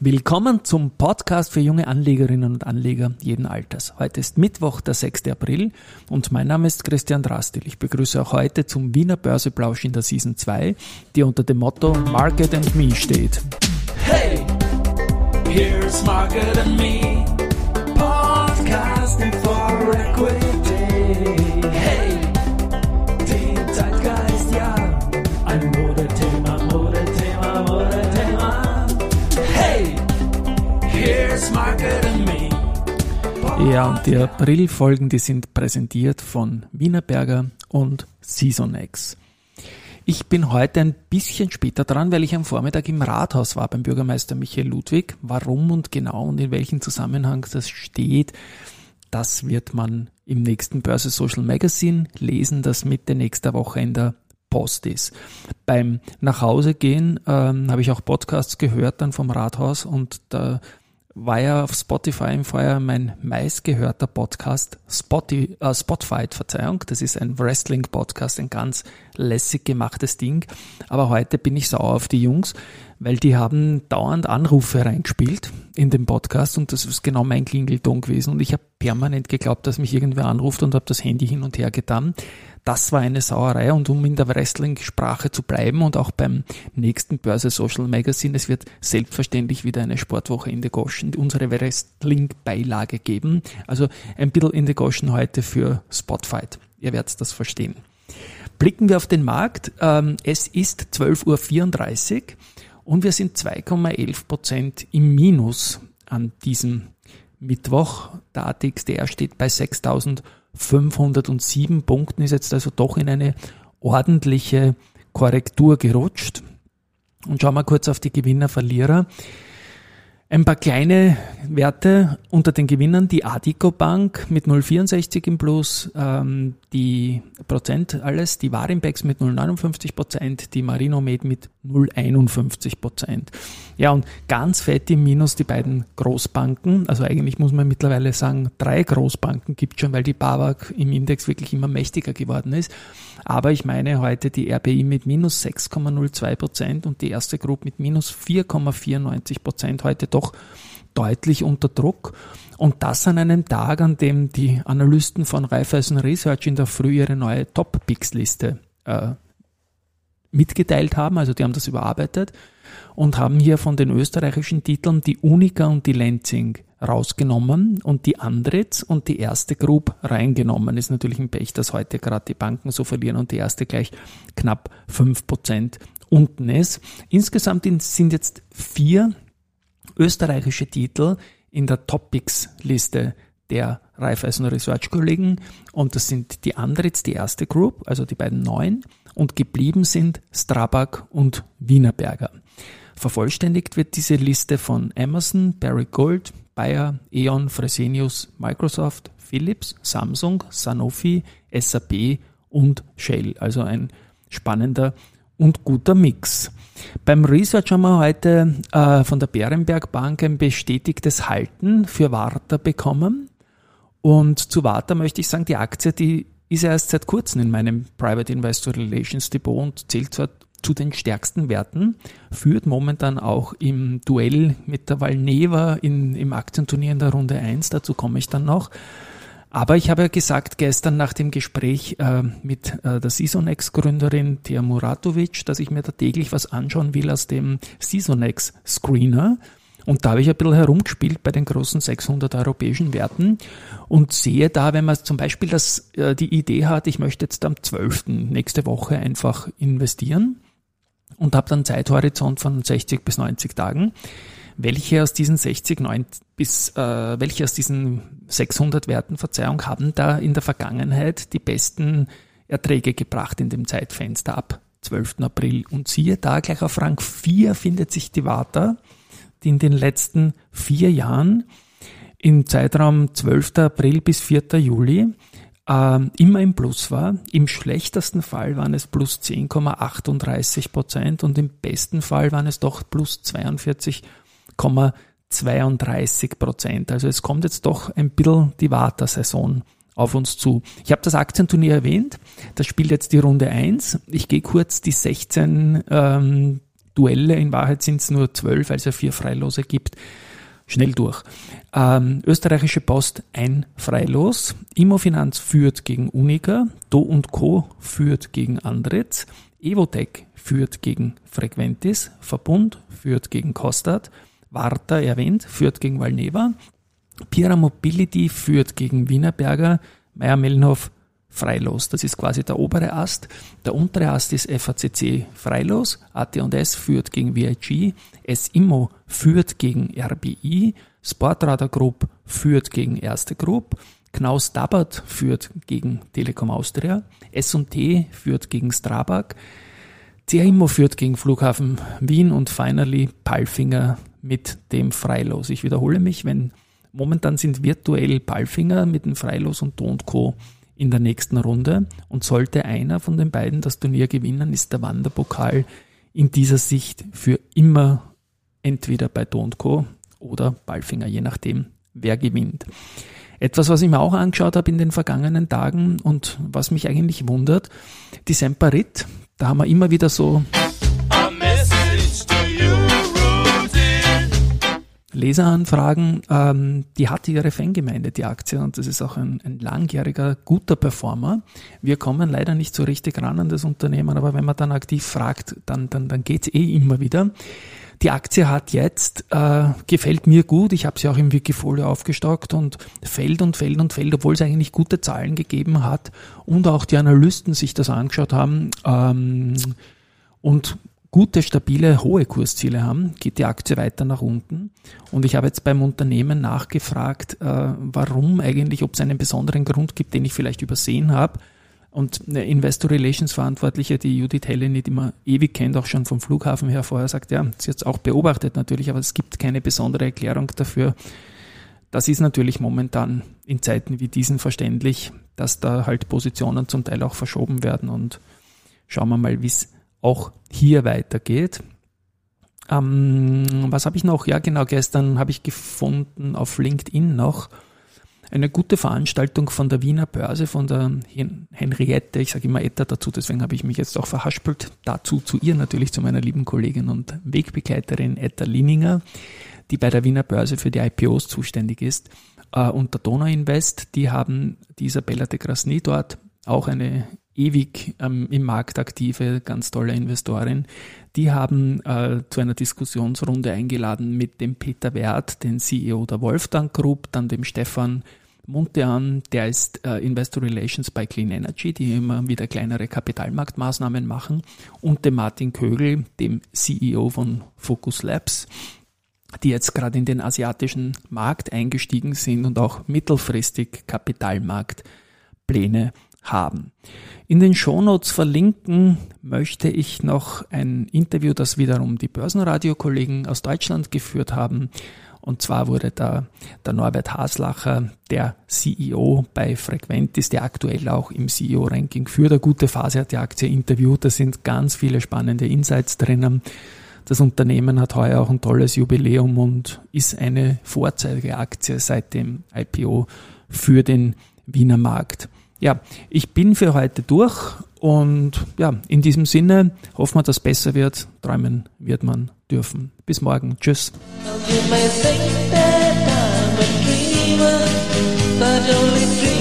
Willkommen zum Podcast für junge Anlegerinnen und Anleger jeden Alters. Heute ist Mittwoch, der 6. April und mein Name ist Christian Drastil. Ich begrüße auch heute zum Wiener Börseplausch in der Season 2, die unter dem Motto Market and Me steht. Hey, here's Market and Me, Ja, und die Aprilfolgen, die sind präsentiert von Wienerberger und Seasonex. Ich bin heute ein bisschen später dran, weil ich am Vormittag im Rathaus war beim Bürgermeister Michael Ludwig. Warum und genau und in welchem Zusammenhang das steht, das wird man im nächsten Börse Social Magazine lesen, das Mitte nächster Woche in der Post ist. Beim Nachhausegehen ähm, habe ich auch Podcasts gehört dann vom Rathaus und da war ja auf Spotify im Vorjahr mein meistgehörter Podcast, Spotify, äh, Spotify, Verzeihung, das ist ein Wrestling-Podcast, ein ganz lässig gemachtes Ding. Aber heute bin ich sauer auf die Jungs, weil die haben dauernd Anrufe reingespielt in den Podcast und das ist genau mein Klingelton gewesen und ich habe permanent geglaubt, dass mich irgendwer anruft und habe das Handy hin und her getan. Das war eine Sauerei und um in der Wrestling-Sprache zu bleiben und auch beim nächsten Börse Social Magazine, es wird selbstverständlich wieder eine Sportwoche in the Goschen, unsere Wrestling-Beilage geben. Also ein bisschen in the Goschen heute für Spotfight. Ihr werdet das verstehen. Blicken wir auf den Markt. Ähm, es ist 12.34 Uhr und wir sind 2,11 Prozent im Minus an diesem Mittwoch. Der ATXDR steht bei 6.000 507 Punkten ist jetzt also doch in eine ordentliche Korrektur gerutscht. Und schauen wir kurz auf die Gewinner, Verlierer. Ein paar kleine Werte unter den Gewinnern, die Adico Bank mit 0,64 im Plus, ähm, die Prozent alles, die Warimbex mit 0,59 Prozent, die Marinomed mit 0,51 Prozent. Ja, und ganz fett im Minus die beiden Großbanken, also eigentlich muss man mittlerweile sagen, drei Großbanken gibt schon, weil die BAWAG im Index wirklich immer mächtiger geworden ist. Aber ich meine heute die RBI mit minus 6,02 Prozent und die erste Group mit minus 4,94 Prozent heute doch deutlich unter Druck. Und das an einem Tag, an dem die Analysten von Raiffeisen Research in der Früh ihre neue Top-Picks-Liste äh, mitgeteilt haben. Also die haben das überarbeitet und haben hier von den österreichischen Titeln die Unica und die Lenzing rausgenommen und die Andritz und die erste Group reingenommen. Ist natürlich ein Pech, dass heute gerade die Banken so verlieren und die erste gleich knapp fünf Prozent unten ist. Insgesamt sind jetzt vier österreichische Titel in der Topics-Liste der Raiffeisen Research Kollegen und das sind die Andritz, die erste Group, also die beiden neuen und geblieben sind Strabag und Wienerberger. Vervollständigt wird diese Liste von Amazon, Barry Gold, Bayer, E.ON, Fresenius, Microsoft, Philips, Samsung, Sanofi, SAP und Shell. Also ein spannender und guter Mix. Beim Research haben wir heute äh, von der Bärenberg Bank ein bestätigtes Halten für Warta bekommen. Und zu Warta möchte ich sagen, die Aktie, die ist erst seit kurzem in meinem Private Investor Relations Depot und zählt zwar zu den stärksten Werten, führt momentan auch im Duell mit der Valneva in, im Aktienturnier in der Runde 1, dazu komme ich dann noch. Aber ich habe ja gesagt gestern nach dem Gespräch äh, mit äh, der Seasonex-Gründerin Tia Muratovic, dass ich mir da täglich was anschauen will aus dem Seasonex-Screener. Und da habe ich ein bisschen herumgespielt bei den großen 600 europäischen Werten und sehe da, wenn man zum Beispiel das, äh, die Idee hat, ich möchte jetzt am 12. nächste Woche einfach investieren und habe dann Zeithorizont von 60 bis 90 Tagen, welche aus diesen 60 90 bis äh, welche aus diesen 600 Werten Verzeihung haben da in der Vergangenheit die besten Erträge gebracht in dem Zeitfenster ab 12. April und siehe da gleich auf Rang 4 findet sich die Vata die in den letzten vier Jahren im Zeitraum 12. April bis 4. Juli äh, immer im Plus war. Im schlechtesten Fall waren es plus 10,38 Prozent und im besten Fall waren es doch plus 42,32 Prozent. Also es kommt jetzt doch ein bisschen die Warter-Saison auf uns zu. Ich habe das Aktienturnier erwähnt. Das spielt jetzt die Runde 1. Ich gehe kurz die 16 ähm, Duelle. In Wahrheit sind es nur zwölf, weil es ja vier Freilose gibt. Schnell durch. Ähm, österreichische Post ein Freilos. Immofinanz führt gegen Uniga. Do und Co. führt gegen Andritz. Evotech führt gegen Frequentis. Verbund führt gegen Kostat. Warta erwähnt, führt gegen Valneva. Pira Mobility führt gegen Wienerberger. Meier-Mellenhof freilos. Das ist quasi der obere Ast. Der untere Ast ist FACC freilos. AT&S führt gegen VIG. S-Immo führt gegen RBI. Sportradar Group führt gegen Erste Group. Knaus Dabbert führt gegen Telekom Austria. S&T führt gegen Strabag. CIMO führt gegen Flughafen Wien und finally Palfinger mit dem Freilos. Ich wiederhole mich, wenn momentan sind virtuell Palfinger mit dem Freilos und Do in der nächsten Runde. Und sollte einer von den beiden das Turnier gewinnen, ist der Wanderpokal in dieser Sicht für immer entweder bei Do oder Ballfinger, je nachdem, wer gewinnt. Etwas, was ich mir auch angeschaut habe in den vergangenen Tagen und was mich eigentlich wundert, die Semperit, da haben wir immer wieder so Leseranfragen, ähm, die hat ihre Fangemeinde, die Aktie, und das ist auch ein, ein langjähriger, guter Performer. Wir kommen leider nicht so richtig ran an das Unternehmen, aber wenn man dann aktiv fragt, dann, dann, dann geht's eh immer wieder. Die Aktie hat jetzt, äh, gefällt mir gut, ich habe sie auch im Wikifolio aufgestockt und fällt und fällt und fällt, obwohl es eigentlich gute Zahlen gegeben hat und auch die Analysten sich das angeschaut haben. Ähm, und gute, stabile, hohe Kursziele haben, geht die Aktie weiter nach unten. Und ich habe jetzt beim Unternehmen nachgefragt, äh, warum eigentlich, ob es einen besonderen Grund gibt, den ich vielleicht übersehen habe. Und eine Investor Relations Verantwortliche, die Judith Helle die man ewig kennt, auch schon vom Flughafen her vorher, sagt, ja, sie hat es auch beobachtet natürlich, aber es gibt keine besondere Erklärung dafür. Das ist natürlich momentan in Zeiten wie diesen verständlich, dass da halt Positionen zum Teil auch verschoben werden und schauen wir mal, wie es auch hier weitergeht. Ähm, was habe ich noch? Ja, genau, gestern habe ich gefunden auf LinkedIn noch eine gute Veranstaltung von der Wiener Börse, von der Henriette, ich sage immer Etta dazu, deswegen habe ich mich jetzt auch verhaspelt, dazu zu ihr natürlich, zu meiner lieben Kollegin und Wegbegleiterin Etta Lininger, die bei der Wiener Börse für die IPOs zuständig ist. Äh, und der Donau Invest, die haben die Isabella de Grasny dort, auch eine ewig ähm, im Markt aktive, ganz tolle Investorin, die haben äh, zu einer Diskussionsrunde eingeladen mit dem Peter Wert, den CEO der Wolfgang Group, dann dem Stefan Muntean, der ist äh, Investor Relations bei Clean Energy, die immer wieder kleinere Kapitalmarktmaßnahmen machen, und dem Martin Kögel, dem CEO von Focus Labs, die jetzt gerade in den asiatischen Markt eingestiegen sind und auch mittelfristig Kapitalmarktpläne haben. In den Shownotes verlinken möchte ich noch ein Interview, das wiederum die Börsenradio-Kollegen aus Deutschland geführt haben. Und zwar wurde da der Norbert Haslacher, der CEO bei Frequentis, der aktuell auch im CEO-Ranking für der gute Phase hat die Aktie interviewt. Da sind ganz viele spannende Insights drinnen. Das Unternehmen hat heuer auch ein tolles Jubiläum und ist eine Vorzeigeaktie seit dem IPO für den Wiener Markt. Ja, ich bin für heute durch und ja, in diesem Sinne hoffen wir, dass es besser wird. Träumen wird man dürfen. Bis morgen. Tschüss. You